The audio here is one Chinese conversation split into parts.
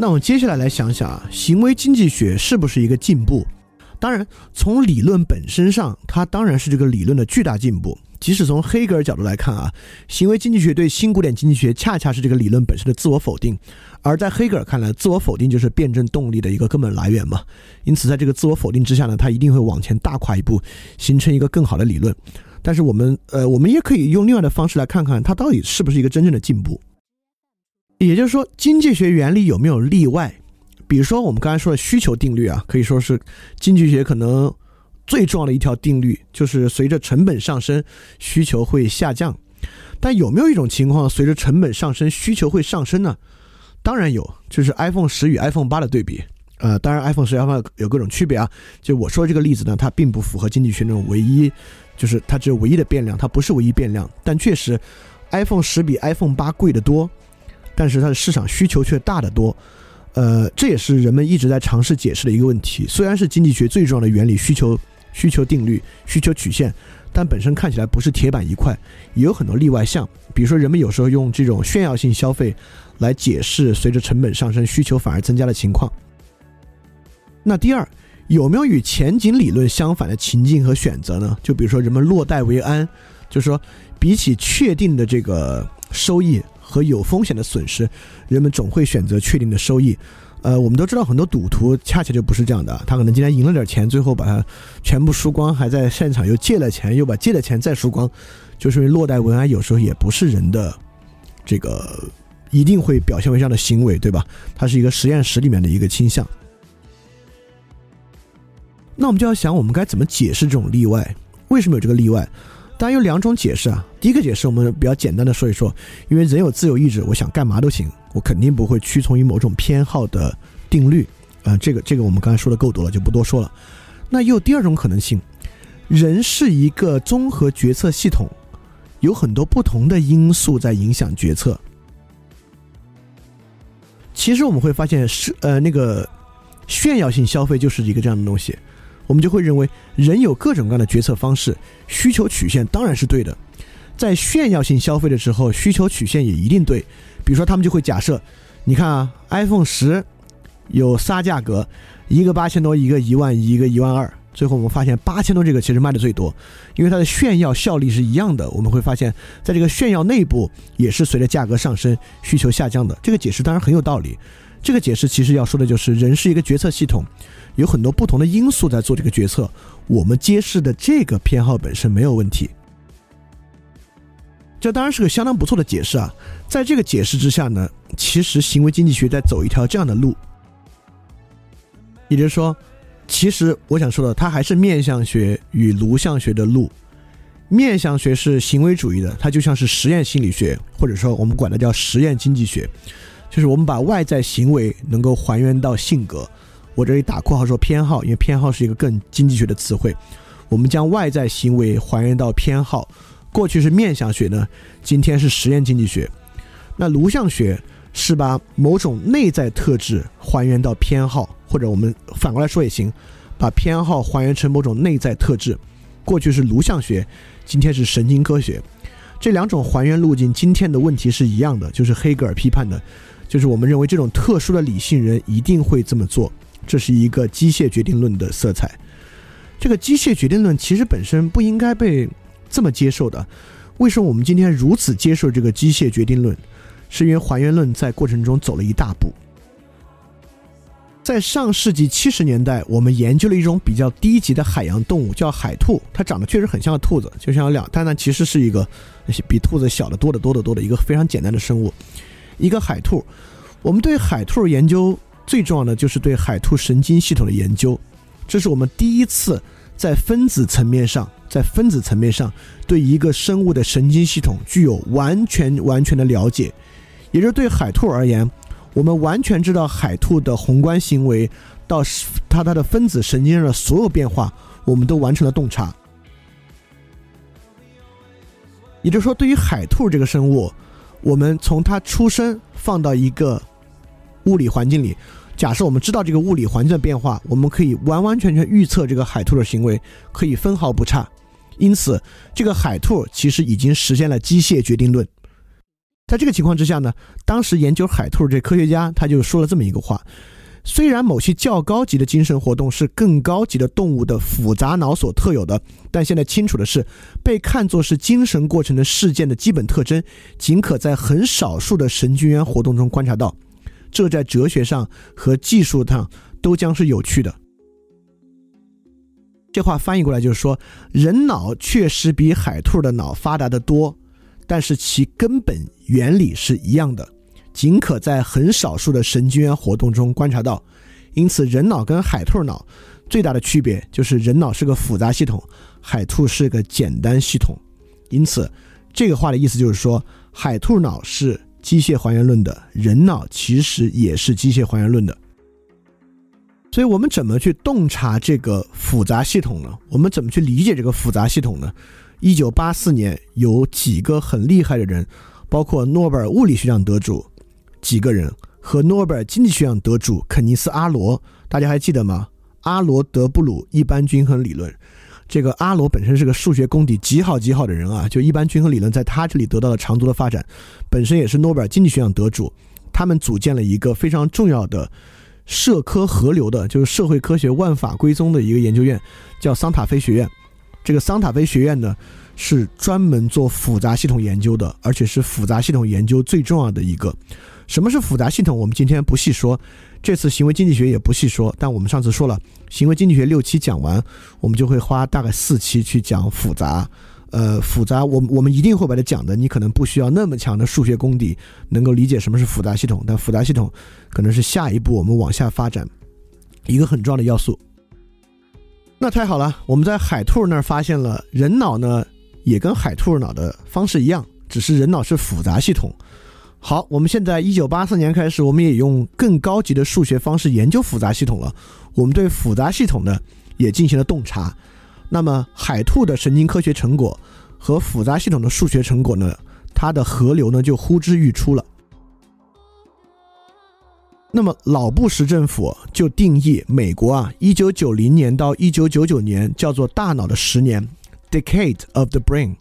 那我们接下来来想想啊，行为经济学是不是一个进步？当然，从理论本身上，它当然是这个理论的巨大进步。即使从黑格尔角度来看啊，行为经济学对新古典经济学恰恰是这个理论本身的自我否定。而在黑格尔看来，自我否定就是辩证动力的一个根本来源嘛。因此，在这个自我否定之下呢，他一定会往前大跨一步，形成一个更好的理论。但是我们呃，我们也可以用另外的方式来看看它到底是不是一个真正的进步。也就是说，经济学原理有没有例外？比如说，我们刚才说的需求定律啊，可以说是经济学可能最重要的一条定律，就是随着成本上升，需求会下降。但有没有一种情况，随着成本上升，需求会上升呢？当然有，就是 iPhone 十与 iPhone 八的对比。呃，当然 iPhone 十、iPhone 有各种区别啊。就我说这个例子呢，它并不符合经济学那种唯一，就是它只有唯一的变量，它不是唯一变量。但确实，iPhone 十比 iPhone 八贵得多。但是它的市场需求却大得多，呃，这也是人们一直在尝试解释的一个问题。虽然是经济学最重要的原理——需求需求定律、需求曲线，但本身看起来不是铁板一块，也有很多例外项。比如说，人们有时候用这种炫耀性消费来解释随着成本上升，需求反而增加的情况。那第二，有没有与前景理论相反的情境和选择呢？就比如说，人们落袋为安，就是说，比起确定的这个收益。和有风险的损失，人们总会选择确定的收益。呃，我们都知道很多赌徒恰恰就不是这样的，他可能今天赢了点钱，最后把它全部输光，还在现场又借了钱，又把借的钱再输光，就是因为落袋为安，有时候也不是人的这个一定会表现为这样的行为，对吧？它是一个实验室里面的一个倾向。那我们就要想，我们该怎么解释这种例外？为什么有这个例外？当然有两种解释啊。第一个解释我们比较简单的说一说，因为人有自由意志，我想干嘛都行，我肯定不会屈从于某种偏好的定律啊。这个这个我们刚才说的够多了，就不多说了。那又第二种可能性，人是一个综合决策系统，有很多不同的因素在影响决策。其实我们会发现是呃那个炫耀性消费就是一个这样的东西。我们就会认为人有各种各样的决策方式，需求曲线当然是对的。在炫耀性消费的时候，需求曲线也一定对。比如说，他们就会假设，你看啊，iPhone 十有仨价格，一个八千多，一个一万，一个一万二。最后我们发现八千多这个其实卖的最多，因为它的炫耀效力是一样的。我们会发现，在这个炫耀内部也是随着价格上升，需求下降的。这个解释当然很有道理。这个解释其实要说的就是，人是一个决策系统。有很多不同的因素在做这个决策，我们揭示的这个偏好本身没有问题，这当然是个相当不错的解释啊。在这个解释之下呢，其实行为经济学在走一条这样的路，也就是说，其实我想说的，它还是面相学与颅相学的路。面相学是行为主义的，它就像是实验心理学，或者说我们管它叫实验经济学，就是我们把外在行为能够还原到性格。我这里打括号说偏好，因为偏好是一个更经济学的词汇。我们将外在行为还原到偏好，过去是面相学呢，今天是实验经济学。那颅相学是把某种内在特质还原到偏好，或者我们反过来说也行，把偏好还原成某种内在特质。过去是颅相学，今天是神经科学。这两种还原路径，今天的问题是一样的，就是黑格尔批判的，就是我们认为这种特殊的理性人一定会这么做。这是一个机械决定论的色彩。这个机械决定论其实本身不应该被这么接受的。为什么我们今天如此接受这个机械决定论？是因为还原论在过程中走了一大步。在上世纪七十年代，我们研究了一种比较低级的海洋动物，叫海兔。它长得确实很像兔子，就像两，但它其实是一个比兔子小的多得多得多的一个非常简单的生物，一个海兔。我们对海兔研究。最重要的就是对海兔神经系统的研究，这是我们第一次在分子层面上，在分子层面上对一个生物的神经系统具有完全完全的了解，也就是对海兔而言，我们完全知道海兔的宏观行为到它它的分子神经上的所有变化，我们都完成了洞察。也就是说，对于海兔这个生物，我们从它出生放到一个物理环境里。假设我们知道这个物理环境的变化，我们可以完完全全预测这个海兔的行为，可以分毫不差。因此，这个海兔其实已经实现了机械决定论。在这个情况之下呢，当时研究海兔这科学家他就说了这么一个话：虽然某些较高级的精神活动是更高级的动物的复杂脑所特有的，但现在清楚的是，被看作是精神过程的事件的基本特征，仅可在很少数的神经元活动中观察到。这在哲学上和技术上都将是有趣的。这话翻译过来就是说，人脑确实比海兔的脑发达的多。但是其根本原理是一样的，仅可在很少数的神经元活动中观察到。因此，人脑跟海兔脑最大的区别就是人脑是个复杂系统，海兔是个简单系统。因此，这个话的意思就是说，海兔脑是机械还原论的，人脑其实也是机械还原论的。所以我们怎么去洞察这个复杂系统呢？我们怎么去理解这个复杂系统呢？一九八四年，有几个很厉害的人，包括诺贝尔物理学奖得主几个人和诺贝尔经济学奖得主肯尼斯·阿罗，大家还记得吗？阿罗德布鲁一般均衡理论，这个阿罗本身是个数学功底极好极好的人啊，就一般均衡理论在他这里得到了长足的发展，本身也是诺贝尔经济学奖得主，他们组建了一个非常重要的社科合流的，就是社会科学万法归宗的一个研究院，叫桑塔菲学院。这个桑塔菲学院呢，是专门做复杂系统研究的，而且是复杂系统研究最重要的一个。什么是复杂系统？我们今天不细说，这次行为经济学也不细说。但我们上次说了，行为经济学六期讲完，我们就会花大概四期去讲复杂。呃，复杂，我我们一定会把它讲的。你可能不需要那么强的数学功底，能够理解什么是复杂系统。但复杂系统可能是下一步我们往下发展一个很重要的要素。那太好了，我们在海兔那儿发现了人脑呢，也跟海兔脑的方式一样，只是人脑是复杂系统。好，我们现在一九八四年开始，我们也用更高级的数学方式研究复杂系统了。我们对复杂系统呢也进行了洞察。那么海兔的神经科学成果和复杂系统的数学成果呢，它的河流呢就呼之欲出了。那么，老布什政府就定义美国啊，一九九零年到一九九九年叫做“大脑的十年 ”（Decade of the Brain）。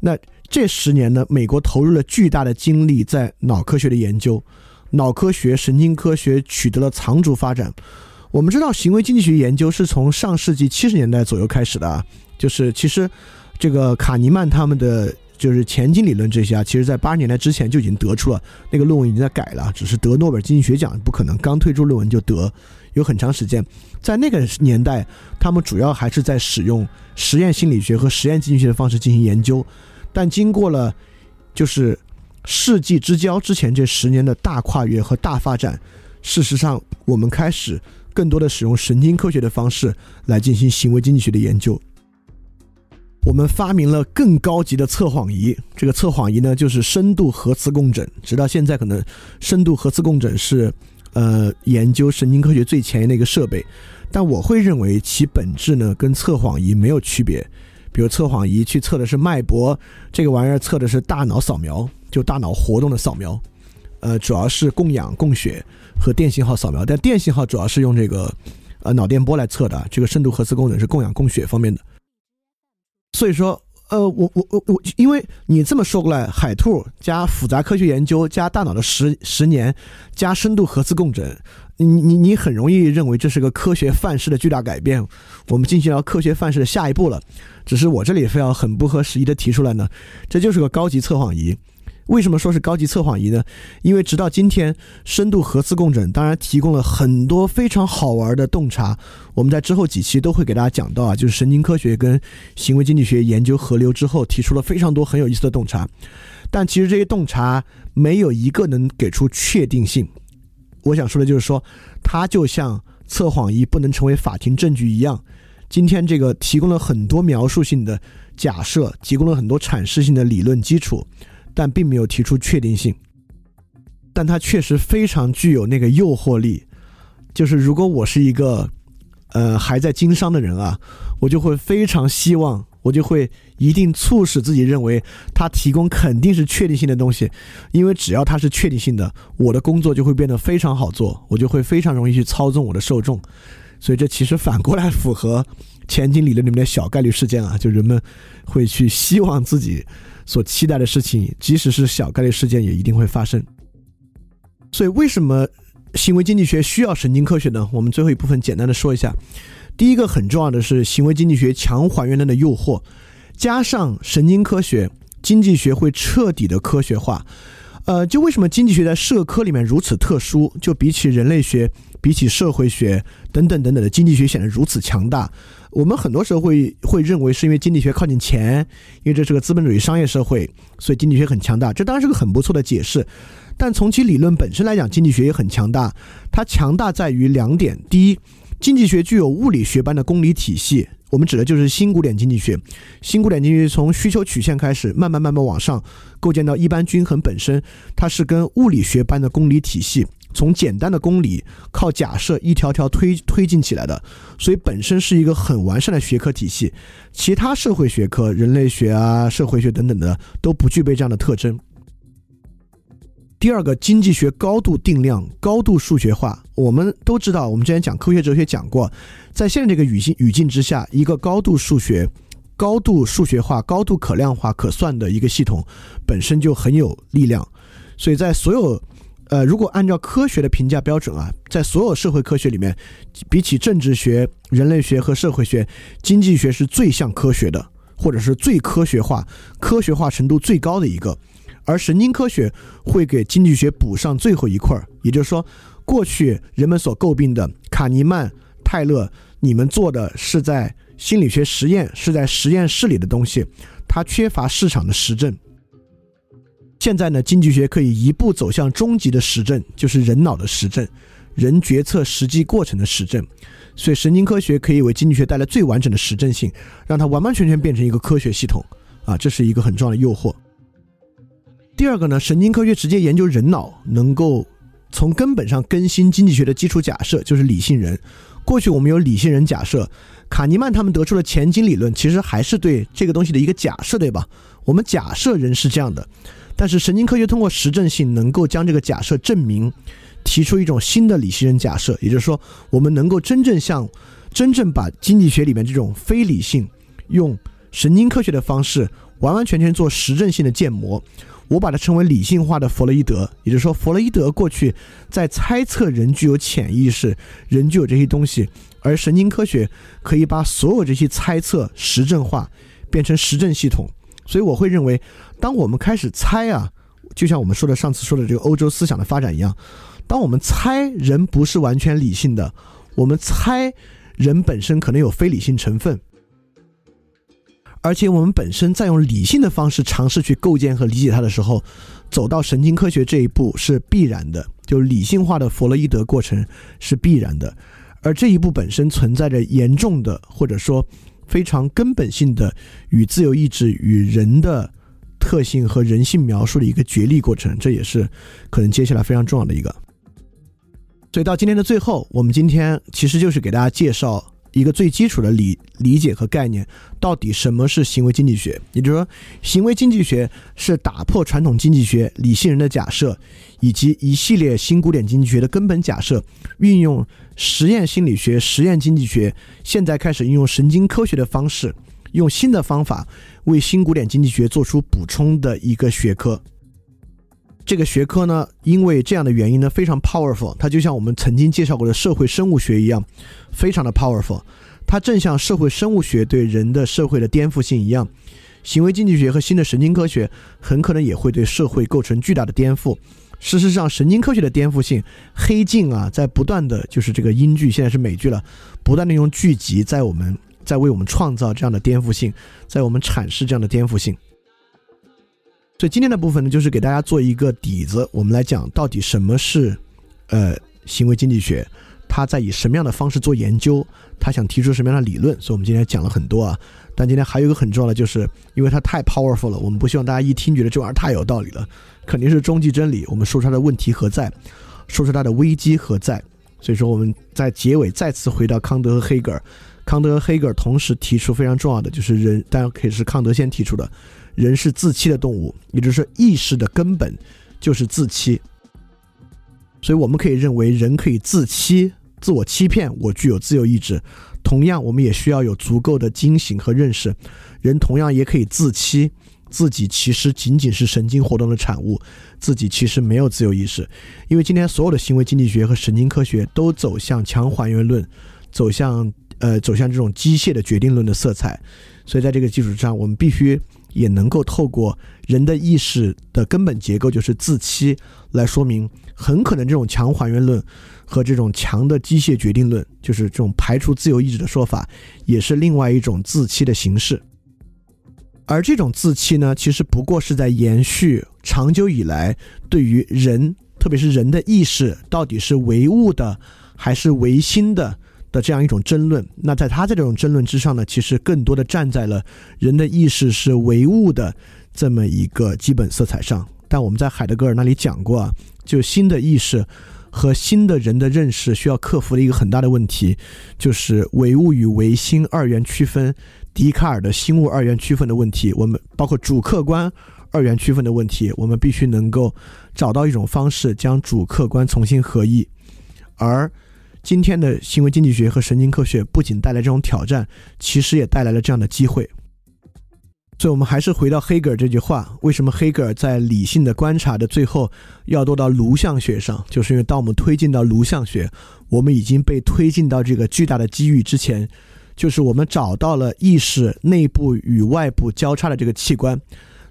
那这十年呢，美国投入了巨大的精力在脑科学的研究，脑科学、神经科学取得了长足发展。我们知道，行为经济学研究是从上世纪七十年代左右开始的啊，就是其实这个卡尼曼他们的。就是前景理论这些啊，其实在八十年代之前就已经得出了，那个论文已经在改了，只是得诺贝尔经济学奖不可能，刚推出论文就得，有很长时间。在那个年代，他们主要还是在使用实验心理学和实验经济学的方式进行研究，但经过了就是世纪之交之前这十年的大跨越和大发展，事实上我们开始更多的使用神经科学的方式来进行行为经济学的研究。我们发明了更高级的测谎仪，这个测谎仪呢，就是深度核磁共振。直到现在，可能深度核磁共振是，呃，研究神经科学最前沿的一个设备。但我会认为其本质呢，跟测谎仪没有区别。比如测谎仪去测的是脉搏，这个玩意儿测的是大脑扫描，就大脑活动的扫描。呃，主要是供氧、供血和电信号扫描。但电信号主要是用这个，呃，脑电波来测的。这个深度核磁共振是供氧、供血方面的。所以说，呃，我我我我，因为你这么说过来，海兔加复杂科学研究加大脑的十十年加深度核磁共振，你你你很容易认为这是个科学范式的巨大改变。我们进行了科学范式的下一步了，只是我这里非要很不合时宜的提出来呢，这就是个高级测谎仪。为什么说是高级测谎仪呢？因为直到今天，深度核磁共振当然提供了很多非常好玩的洞察。我们在之后几期都会给大家讲到啊，就是神经科学跟行为经济学研究河流之后，提出了非常多很有意思的洞察。但其实这些洞察没有一个能给出确定性。我想说的就是说，它就像测谎仪不能成为法庭证据一样，今天这个提供了很多描述性的假设，提供了很多阐释性的理论基础。但并没有提出确定性，但它确实非常具有那个诱惑力。就是如果我是一个，呃，还在经商的人啊，我就会非常希望，我就会一定促使自己认为他提供肯定是确定性的东西，因为只要它是确定性的，我的工作就会变得非常好做，我就会非常容易去操纵我的受众。所以这其实反过来符合前景理论里面的小概率事件啊，就人们会去希望自己所期待的事情，即使是小概率事件，也一定会发生。所以为什么行为经济学需要神经科学呢？我们最后一部分简单的说一下。第一个很重要的是行为经济学强还原论的诱惑，加上神经科学，经济学会彻底的科学化。呃，就为什么经济学在社科里面如此特殊？就比起人类学、比起社会学等等等等的经济学显得如此强大。我们很多时候会会认为是因为经济学靠近钱，因为这是个资本主义商业社会，所以经济学很强大。这当然是个很不错的解释。但从其理论本身来讲，经济学也很强大。它强大在于两点：第一，经济学具有物理学般的公理体系。我们指的就是新古典经济学。新古典经济学从需求曲线开始，慢慢慢慢往上构建到一般均衡本身，它是跟物理学般的公理体系，从简单的公理靠假设一条条推推进起来的，所以本身是一个很完善的学科体系。其他社会学科，人类学啊、社会学等等的都不具备这样的特征。第二个，经济学高度定量、高度数学化。我们都知道，我们之前讲科学哲学讲过，在现在这个语境语境之下，一个高度数学、高度数学化、高度可量化、可算的一个系统，本身就很有力量。所以在所有，呃，如果按照科学的评价标准啊，在所有社会科学里面，比起政治学、人类学和社会学，经济学是最像科学的，或者是最科学化、科学化程度最高的一个。而神经科学会给经济学补上最后一块儿，也就是说，过去人们所诟病的卡尼曼、泰勒，你们做的是在心理学实验，是在实验室里的东西，它缺乏市场的实证。现在呢，经济学可以一步走向终极的实证，就是人脑的实证，人决策实际过程的实证。所以，神经科学可以为经济学带来最完整的实证性，让它完完全全变成一个科学系统。啊，这是一个很重要的诱惑。第二个呢，神经科学直接研究人脑，能够从根本上更新经济学的基础假设，就是理性人。过去我们有理性人假设，卡尼曼他们得出了前景理论，其实还是对这个东西的一个假设，对吧？我们假设人是这样的，但是神经科学通过实证性能够将这个假设证明，提出一种新的理性人假设，也就是说，我们能够真正像真正把经济学里面这种非理性，用神经科学的方式完完全全做实证性的建模。我把它称为理性化的弗洛伊德，也就是说，弗洛伊德过去在猜测人具有潜意识，人具有这些东西，而神经科学可以把所有这些猜测实证化，变成实证系统。所以我会认为，当我们开始猜啊，就像我们说的上次说的这个欧洲思想的发展一样，当我们猜人不是完全理性的，我们猜人本身可能有非理性成分。而且我们本身在用理性的方式尝试去构建和理解它的时候，走到神经科学这一步是必然的，就理性化的弗洛伊德过程是必然的。而这一步本身存在着严重的或者说非常根本性的与自由意志与人的特性和人性描述的一个决力过程，这也是可能接下来非常重要的一个。所以到今天的最后，我们今天其实就是给大家介绍。一个最基础的理理解和概念，到底什么是行为经济学？也就是说，行为经济学是打破传统经济学理性人的假设，以及一系列新古典经济学的根本假设，运用实验心理学、实验经济学，现在开始运用神经科学的方式，用新的方法为新古典经济学做出补充的一个学科。这个学科呢，因为这样的原因呢，非常 powerful。它就像我们曾经介绍过的社会生物学一样，非常的 powerful。它正像社会生物学对人的社会的颠覆性一样，行为经济学和新的神经科学很可能也会对社会构成巨大的颠覆。事实上，神经科学的颠覆性，黑镜啊，在不断的就是这个英剧，现在是美剧了，不断的用剧集在我们在为我们创造这样的颠覆性，在我们阐释这样的颠覆性。所以今天的部分呢，就是给大家做一个底子，我们来讲到底什么是，呃，行为经济学，它在以什么样的方式做研究，它想提出什么样的理论。所以我们今天讲了很多啊，但今天还有一个很重要的，就是因为它太 powerful 了，我们不希望大家一听觉得这玩意儿太有道理了，肯定是终极真理。我们说出它的问题何在，说出它的危机何在。所以说我们在结尾再次回到康德和黑格尔，康德和黑格尔同时提出非常重要的，就是人，当然可以是康德先提出的。人是自欺的动物，也就是说，意识的根本就是自欺。所以，我们可以认为，人可以自欺、自我欺骗，我具有自由意志。同样，我们也需要有足够的惊醒和认识。人同样也可以自欺，自己其实仅仅是神经活动的产物，自己其实没有自由意识。因为今天所有的行为经济学和神经科学都走向强还原论，走向呃走向这种机械的决定论的色彩。所以在这个基础上，我们必须也能够透过人的意识的根本结构就是自欺来说明，很可能这种强还原论。和这种强的机械决定论，就是这种排除自由意志的说法，也是另外一种自欺的形式。而这种自欺呢，其实不过是在延续长久以来对于人，特别是人的意识到底是唯物的还是唯心的的这样一种争论。那在他在这种争论之上呢，其实更多的站在了人的意识是唯物的这么一个基本色彩上。但我们在海德格尔那里讲过啊，就新的意识。和新的人的认识需要克服的一个很大的问题，就是唯物与唯心二元区分，笛卡尔的心物二元区分的问题。我们包括主客观二元区分的问题，我们必须能够找到一种方式，将主客观重新合一。而今天的行为经济学和神经科学不仅带来这种挑战，其实也带来了这样的机会。所以，我们还是回到黑格尔这句话：为什么黑格尔在理性的观察的最后要落到颅相学上？就是因为当我们推进到颅相学，我们已经被推进到这个巨大的机遇之前，就是我们找到了意识内部与外部交叉的这个器官，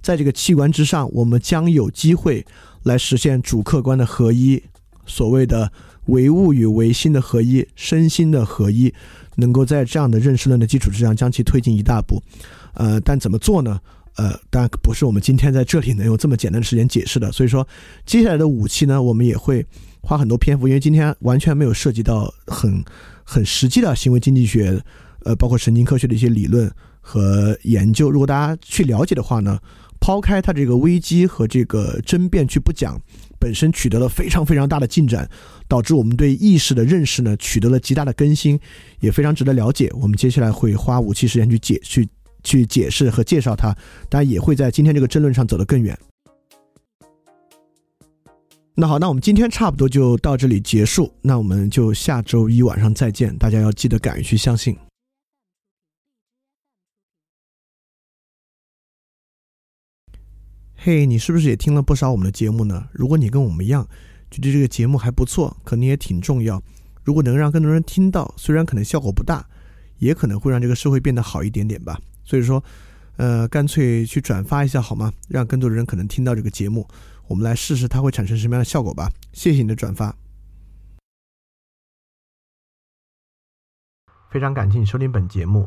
在这个器官之上，我们将有机会来实现主客观的合一，所谓的唯物与唯心的合一，身心的合一，能够在这样的认识论的基础之上将其推进一大步。呃，但怎么做呢？呃，当然不是我们今天在这里能用这么简单的时间解释的。所以说，接下来的武器呢，我们也会花很多篇幅，因为今天完全没有涉及到很很实际的行为经济学，呃，包括神经科学的一些理论和研究。如果大家去了解的话呢，抛开它这个危机和这个争辩去不讲，本身取得了非常非常大的进展，导致我们对意识的认识呢取得了极大的更新，也非常值得了解。我们接下来会花武器时间去解去。去解释和介绍它，当然也会在今天这个争论上走得更远。那好，那我们今天差不多就到这里结束，那我们就下周一晚上再见。大家要记得敢于去相信。嘿，你是不是也听了不少我们的节目呢？如果你跟我们一样觉得这个节目还不错，可能也挺重要，如果能让更多人听到，虽然可能效果不大，也可能会让这个社会变得好一点点吧。所以说，呃，干脆去转发一下好吗？让更多的人可能听到这个节目，我们来试试它会产生什么样的效果吧。谢谢你的转发，非常感谢你收听本节目。